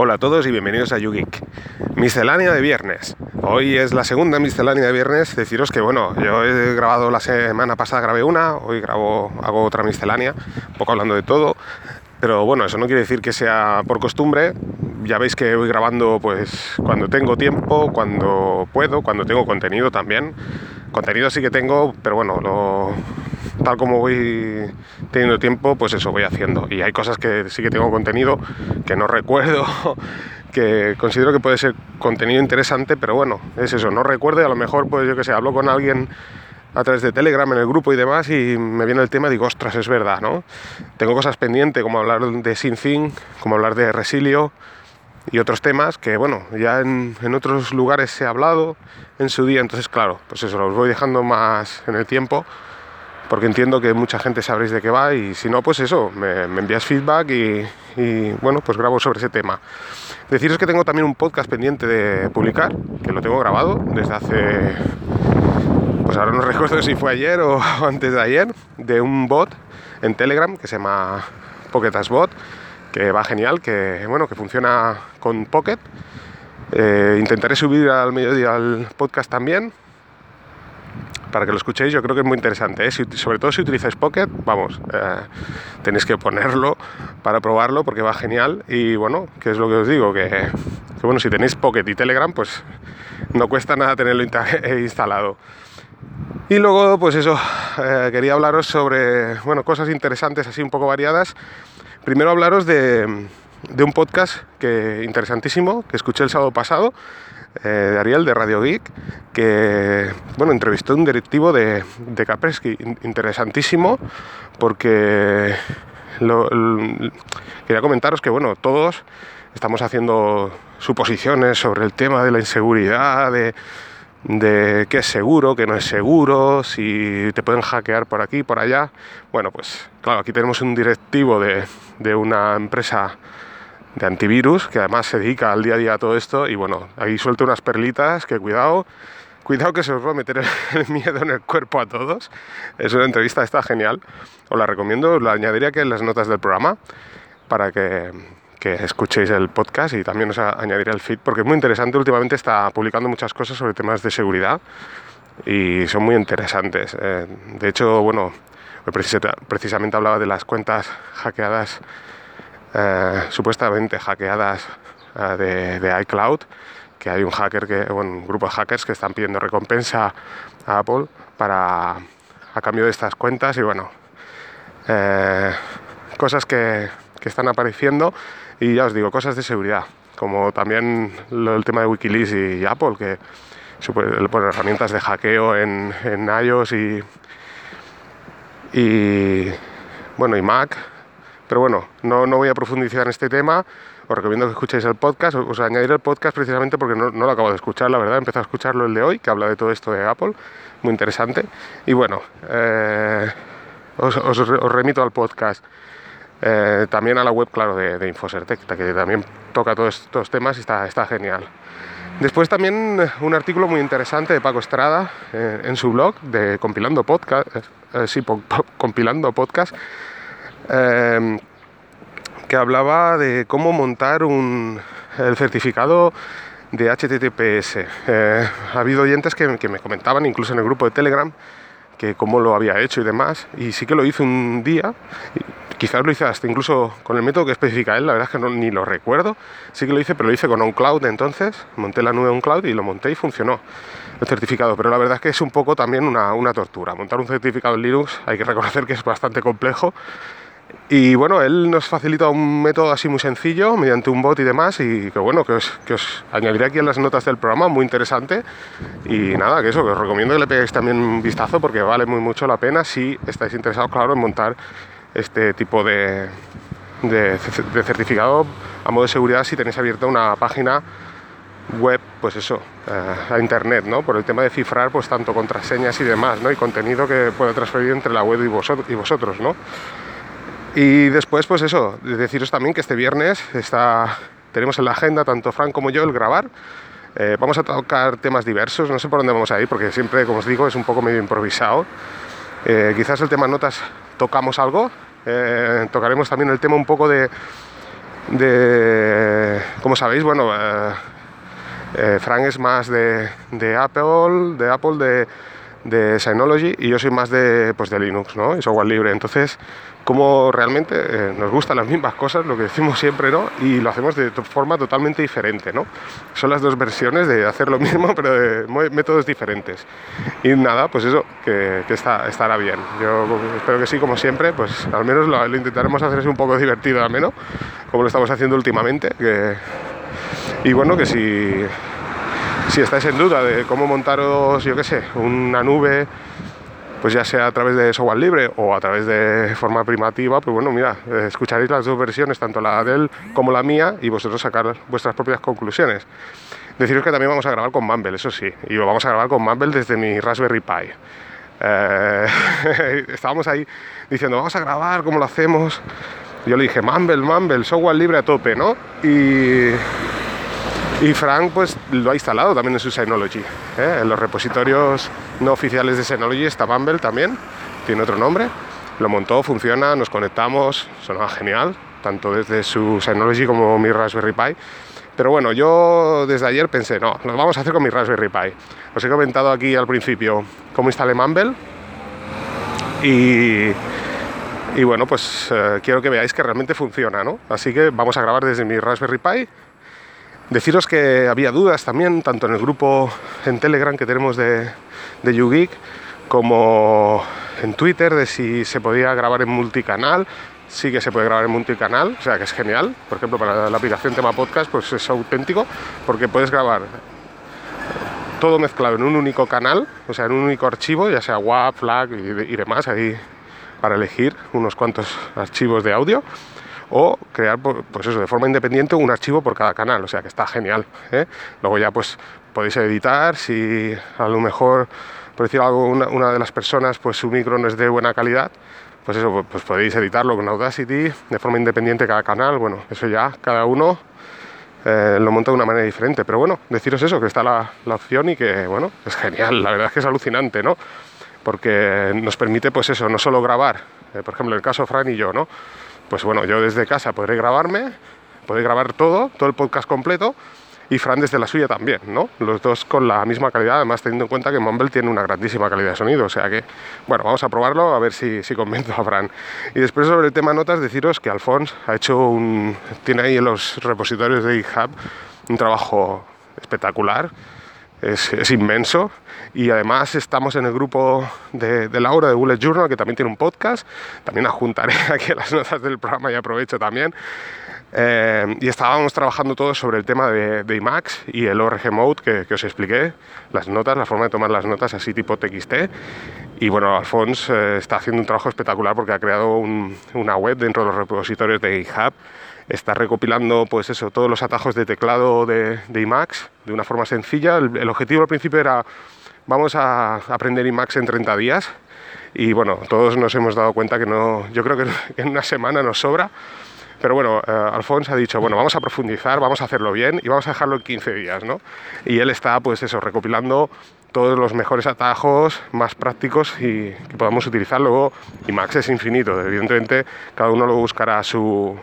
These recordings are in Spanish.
Hola a todos y bienvenidos a YouGeek. Miscelánea de viernes. Hoy es la segunda miscelánea de viernes. Deciros que, bueno, yo he grabado la semana pasada, grabé una, hoy grabo, hago otra miscelánea, un poco hablando de todo. Pero bueno, eso no quiere decir que sea por costumbre. Ya veis que voy grabando pues cuando tengo tiempo, cuando puedo, cuando tengo contenido también. Contenido sí que tengo, pero bueno, lo, tal como voy teniendo tiempo, pues eso voy haciendo. Y hay cosas que sí que tengo contenido que no recuerdo, que considero que puede ser contenido interesante, pero bueno, es eso, no recuerdo y a lo mejor, pues yo que sé, hablo con alguien a través de Telegram en el grupo y demás y me viene el tema y digo, ostras, es verdad, ¿no? Tengo cosas pendientes como hablar de Sin como hablar de Resilio y otros temas que, bueno, ya en, en, otros lugares se ha hablado en su día, entonces claro, pues eso, los voy dejando más en el tiempo porque entiendo que mucha gente sabréis de qué va y si no, pues eso, me, envías feedback y, bueno, pues grabo sobre ese tema. Deciros que tengo también un podcast pendiente de publicar, que lo tengo grabado desde hace, pues ahora no recuerdo si fue ayer o antes de ayer, de un bot en Telegram que se llama Pocket Bot, que va genial, que bueno, que funciona con Pocket. Eh, intentaré subir al mediodía al podcast también, para que lo escuchéis, yo creo que es muy interesante. ¿eh? sobre todo si utilizáis Pocket, vamos, eh, tenéis que ponerlo para probarlo porque va genial. Y bueno, ¿qué es lo que os digo? Que, bueno, si tenéis Pocket y Telegram, pues no cuesta nada tenerlo instalado. Y luego, pues eso, eh, quería hablaros sobre, bueno, cosas interesantes así un poco variadas. Primero hablaros de, de un podcast que interesantísimo que escuché el sábado pasado eh, de Ariel de Radio Geek, que bueno, entrevistó a un directivo de, de interesantísimo, porque quería comentaros que bueno, todos estamos haciendo suposiciones sobre el tema de la inseguridad, de, de qué es seguro, qué no es seguro, si te pueden hackear por aquí, por allá. Bueno, pues claro, aquí tenemos un directivo de, de una empresa de antivirus, que además se dedica al día a día a todo esto. Y bueno, ahí suelto unas perlitas que cuidado, cuidado que se os va a meter el miedo en el cuerpo a todos. Es una entrevista, está genial. Os la recomiendo, os la añadiría que en las notas del programa para que, que escuchéis el podcast y también os añadiré el feed porque es muy interesante. Últimamente está publicando muchas cosas sobre temas de seguridad y son muy interesantes. Eh, de hecho, bueno, precisamente hablaba de las cuentas hackeadas eh, supuestamente hackeadas eh, de, iCloud, que hay un hacker que, bueno, un grupo de hackers que están pidiendo recompensa a Apple para a cambio de estas cuentas y bueno, eh, cosas que, que, están apareciendo y ya os digo, cosas de seguridad, como también el tema de Wikileaks y, Apple, que herramientas de hackeo en, en iOS y, y bueno y Mac pero bueno, no, no voy a profundizar en este tema. Os recomiendo que escuchéis el podcast. Os añadiré el podcast precisamente porque no, no lo acabo de escuchar, la verdad. Empezado a escucharlo el de hoy, que habla de todo esto de Apple. Muy interesante. Y bueno, eh, os, os, remito al podcast. Eh, también a la web, claro, de, de Infocertec, que también toca todos estos temas y está, está genial. Después también un artículo muy interesante de Paco Estrada eh, en su blog de Compilando Podcast, eh, sí, po, po, Compilando Podcast, Em, que hablaba de cómo montar un, el certificado de HTTPS. Eh, ha habido oyentes que, que, me comentaban, incluso en el grupo de Telegram, que cómo lo había hecho y demás, y sí que lo hice un día, quizás lo hice hasta incluso con el método que especifica él, la verdad es que no, ni lo recuerdo, sí que lo hice, pero lo hice con OnCloud entonces, monté la nube OnCloud y lo monté y funcionó el certificado, pero la verdad es que es un poco también una, una tortura. Montar un certificado en Linux hay que reconocer que es bastante complejo y bueno, él nos facilita un método así muy sencillo, mediante un bot y demás, y que bueno, que os, añadiré aquí en las notas del programa, muy interesante. Y nada, que eso, que os recomiendo que le peguéis también un vistazo porque vale muy mucho la pena si estáis interesados, claro, en montar este tipo de, de, certificado a modo de seguridad si tenéis abierta una página web, pues eso, eh, a internet, ¿no? Por el tema de cifrar, pues tanto contraseñas y demás, ¿no? Y contenido que puede transferir entre la web y vosotros, y vosotros ¿no? Y después, pues eso, deciros también que este viernes está, tenemos en la agenda, tanto Fran como yo, el grabar. Eh, vamos a tocar temas diversos, no sé por dónde vamos a ir, porque siempre, como os digo, es un poco medio improvisado. Eh, quizás el tema notas tocamos algo, eh, tocaremos también el tema un poco de, de como sabéis, bueno, eh, eh, Frank es más de, de Apple, de Apple, de de Synology y yo soy más de, pues de Linux ¿no? y software libre. Entonces, como realmente eh, nos gustan las mismas cosas, lo que decimos siempre, ¿no? Y lo hacemos de forma totalmente diferente, ¿no? Son las dos versiones de hacer lo mismo, pero de métodos diferentes. Y nada, pues eso, que, está, estará bien. Yo espero que sí, como siempre, pues al menos lo, intentaremos hacer un poco divertido, al menos, como lo estamos haciendo últimamente. Que, y bueno, que si si estáis en duda de cómo montaros, yo qué sé, una nube, pues ya sea a través de software libre o a través de forma primativa, pues bueno, mira, escucharéis las dos versiones, tanto la de él como la mía, y vosotros sacar vuestras propias conclusiones. Deciros que también vamos a grabar con Mumble, eso sí, y lo vamos a grabar con Mumble desde mi Raspberry Pi. Eh, estábamos ahí diciendo, vamos a grabar, ¿cómo lo hacemos? Yo le dije, Mumble, Mumble, software libre a tope, ¿no? Y y Frank pues lo ha instalado también en su Synology. ¿eh? En los repositorios no oficiales de Synology está Mumble también, tiene otro nombre. Lo montó, funciona, nos conectamos, sonaba genial, tanto desde su Synology como mi Raspberry Pi. Pero bueno, yo desde ayer pensé, no, lo vamos a hacer con mi Raspberry Pi. Os he comentado aquí al principio cómo instalé Mumble. Y, y bueno, pues eh, quiero que veáis que realmente funciona, ¿no? Así que vamos a grabar desde mi Raspberry Pi Deciros que había dudas también, tanto en el grupo en Telegram que tenemos de, de YouGeek, como en Twitter, de si se podía grabar en multicanal. Sí que se puede grabar en multicanal, o sea que es genial. Por ejemplo, para la aplicación tema podcast, pues es auténtico, porque puedes grabar todo mezclado en un único canal, o sea, en un único archivo, ya sea WAV, FLAC y, y demás, ahí para elegir unos cuantos archivos de audio o crear pues eso de forma independiente un archivo por cada canal o sea que está genial ¿eh? luego ya pues podéis editar si a lo mejor por decir algo una, de las personas pues su micro no es de buena calidad pues eso pues podéis editarlo con Audacity de forma independiente cada canal bueno eso ya cada uno eh, lo monta de una manera diferente. Pero bueno deciros eso que está la, opción y que bueno es genial la verdad es que es alucinante no porque nos permite pues eso no solo grabar eh, por ejemplo el caso Fran y yo no pues bueno, yo desde casa podré grabarme, podré grabar todo, todo el podcast completo, y Fran desde la suya también, ¿no? Los dos con la misma calidad, además teniendo en cuenta que Mumble tiene una grandísima calidad de sonido, o sea que, bueno, vamos a probarlo a ver si, si convenzo a Fran. Y después sobre el tema notas, deciros que Alfons ha hecho un, tiene ahí en los repositorios de GitHub un trabajo espectacular, es, inmenso. Y además estamos en el grupo de, Laura de Bullet Journal, que también tiene un podcast. También adjuntaré aquí las notas del programa y aprovecho también. Eh, y estábamos trabajando todos sobre el tema de, de IMAX y el ORG Mode que, os expliqué, las notas, la forma de tomar las notas así tipo TXT. Y bueno, Alphonse eh, está haciendo un trabajo espectacular porque ha creado una web dentro de los repositorios de GitHub está recopilando pues eso, todos los atajos de teclado de, de IMAX de una forma sencilla. El, objetivo al principio era vamos a aprender IMAX en 30 días y bueno, todos nos hemos dado cuenta que no, yo creo que en una semana nos sobra. Pero bueno, eh, Alfonso ha dicho, bueno, vamos a profundizar, vamos a hacerlo bien y vamos a dejarlo en 15 días, ¿no? Y él está, pues eso, recopilando todos los mejores atajos más prácticos y que podamos utilizar. Luego, IMAX es infinito, evidentemente cada uno lo buscará a su,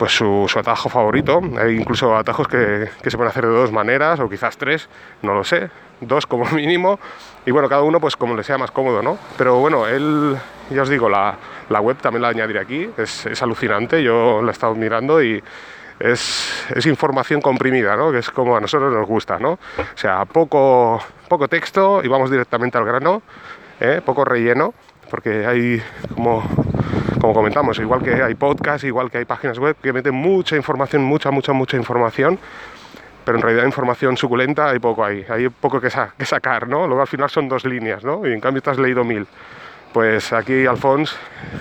pues su, atajo favorito. Hay incluso atajos que, se pueden hacer de dos maneras, o quizás tres, no lo sé, dos como mínimo. Y bueno, cada uno pues como le sea más cómodo, ¿no? Pero bueno, él, ya os digo, la, web también la añadiré aquí, es, alucinante, yo la he estado mirando y es, información comprimida, ¿no? Que es como a nosotros nos gusta, ¿no? O sea, poco, poco texto y vamos directamente al grano, ¿eh? poco relleno, porque hay como como comentamos, igual que hay podcasts, igual que hay páginas web que meten mucha información, mucha, mucha, mucha información, pero en realidad información suculenta hay poco ahí, hay poco que, sacar, ¿no? Luego al final son dos líneas, ¿no? Y en cambio te has leído mil. Pues aquí Alfons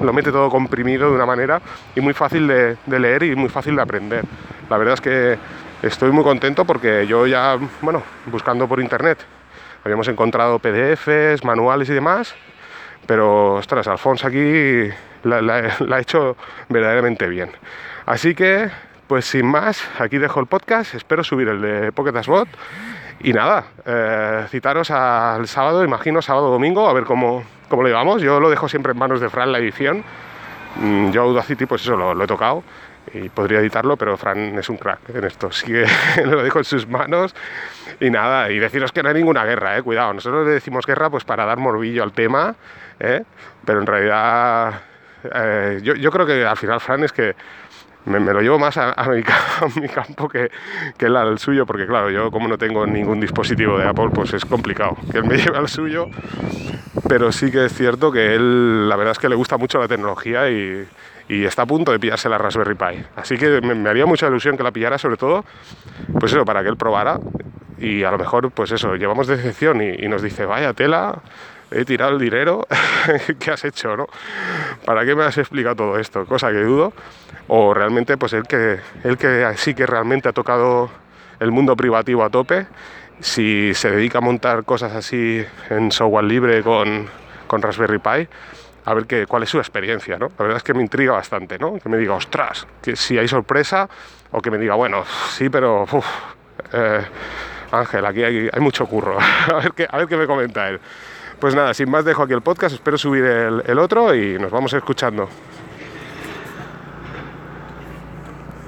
lo mete todo comprimido de una manera y muy fácil de, leer y muy fácil de aprender. La verdad es que estoy muy contento porque yo ya, bueno, buscando por internet, habíamos encontrado PDFs, manuales y demás, pero ostras, Alfonso aquí la, ha hecho verdaderamente bien. Así que, pues sin más, aquí dejo el podcast, espero subir el de Pocket Bot y nada, eh, citaros al sábado, imagino sábado o domingo, a ver cómo, cómo lo llevamos. Yo lo dejo siempre en manos de Fran la edición. Mm, yo Audacity, pues eso, lo, he tocado. y podría editarlo, pero Fran es un crack en esto, así que lo dejo en sus manos y nada, y deciros que no hay ninguna guerra, eh, cuidado, nosotros le decimos guerra pues para dar morbillo al tema, eh, pero en realidad eh, yo, yo creo que al final Fran es que me, lo llevo más a, mi, campo que, que él al suyo, porque claro, yo como no tengo ningún dispositivo de Apple, pues es complicado que él me lleve al suyo, pero sí que es cierto que él, la verdad es que le gusta mucho la tecnología y, está a punto de pillarse la Raspberry Pi. Así que me, haría mucha ilusión que la pillara, sobre todo, pues eso, para que él probara y a lo mejor, pues eso, llevamos decepción y, y nos dice, vaya tela, he tirado el dinero, ¿qué has hecho, no? ¿Para qué me has explicado todo esto? Cosa que dudo. O realmente, pues el que, el que sí que realmente ha tocado el mundo privativo a tope, si se dedica a montar cosas así en software libre con, con Raspberry Pi, a ver qué, cuál es su experiencia, ¿no? La verdad es que me intriga bastante, ¿no? Que me diga, ostras, que si hay sorpresa, o que me diga, bueno, sí, pero, eh, Ángel, aquí hay, hay, mucho curro, a, ver qué, a ver qué me comenta él. Pues nada, sin más dejo aquí el podcast, espero subir el, el otro y nos vamos escuchando.